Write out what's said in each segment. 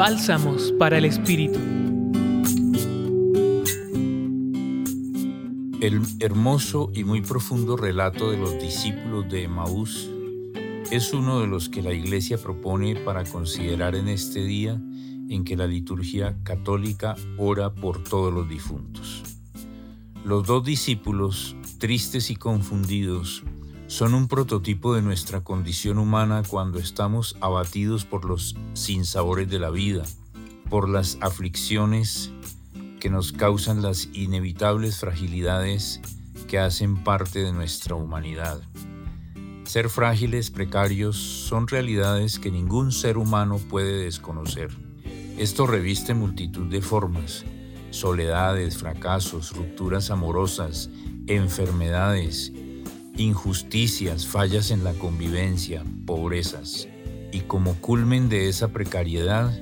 Bálsamos para el Espíritu. El hermoso y muy profundo relato de los discípulos de Emaús es uno de los que la Iglesia propone para considerar en este día en que la liturgia católica ora por todos los difuntos. Los dos discípulos, tristes y confundidos, son un prototipo de nuestra condición humana cuando estamos abatidos por los sinsabores de la vida, por las aflicciones que nos causan las inevitables fragilidades que hacen parte de nuestra humanidad. Ser frágiles, precarios, son realidades que ningún ser humano puede desconocer. Esto reviste multitud de formas, soledades, fracasos, rupturas amorosas, enfermedades, injusticias, fallas en la convivencia, pobrezas. Y como culmen de esa precariedad,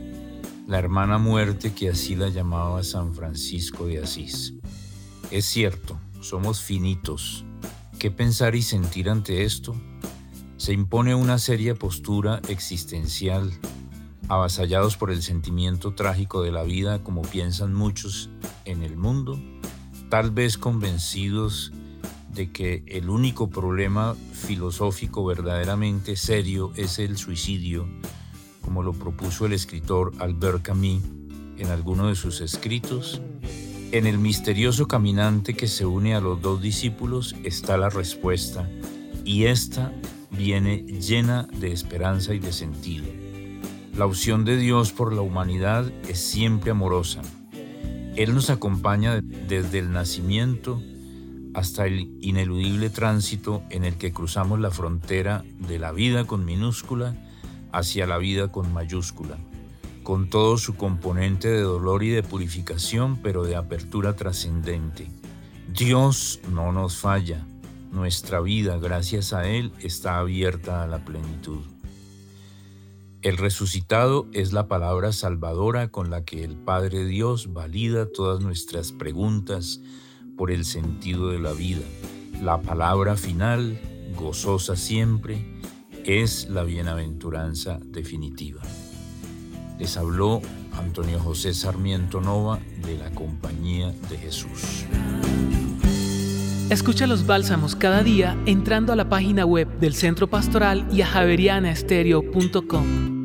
la hermana muerte que así la llamaba San Francisco de Asís. Es cierto, somos finitos. ¿Qué pensar y sentir ante esto? Se impone una seria postura existencial, avasallados por el sentimiento trágico de la vida como piensan muchos en el mundo, tal vez convencidos que el único problema filosófico verdaderamente serio es el suicidio como lo propuso el escritor Albert Camus en alguno de sus escritos, en el misterioso caminante que se une a los dos discípulos está la respuesta, y esta viene llena de esperanza y de sentido. La opción de Dios por la humanidad es siempre amorosa. Él nos acompaña desde el nacimiento hasta el ineludible tránsito en el que cruzamos la frontera de la vida con minúscula hacia la vida con mayúscula, con todo su componente de dolor y de purificación, pero de apertura trascendente. Dios no nos falla, nuestra vida, gracias a Él, está abierta a la plenitud. El resucitado es la palabra salvadora con la que el Padre Dios valida todas nuestras preguntas por el sentido de la vida. La palabra final, gozosa siempre, es la bienaventuranza definitiva. Les habló Antonio José Sarmiento Nova de la Compañía de Jesús. Escucha los bálsamos cada día entrando a la página web del Centro Pastoral y a javerianaestereo.com.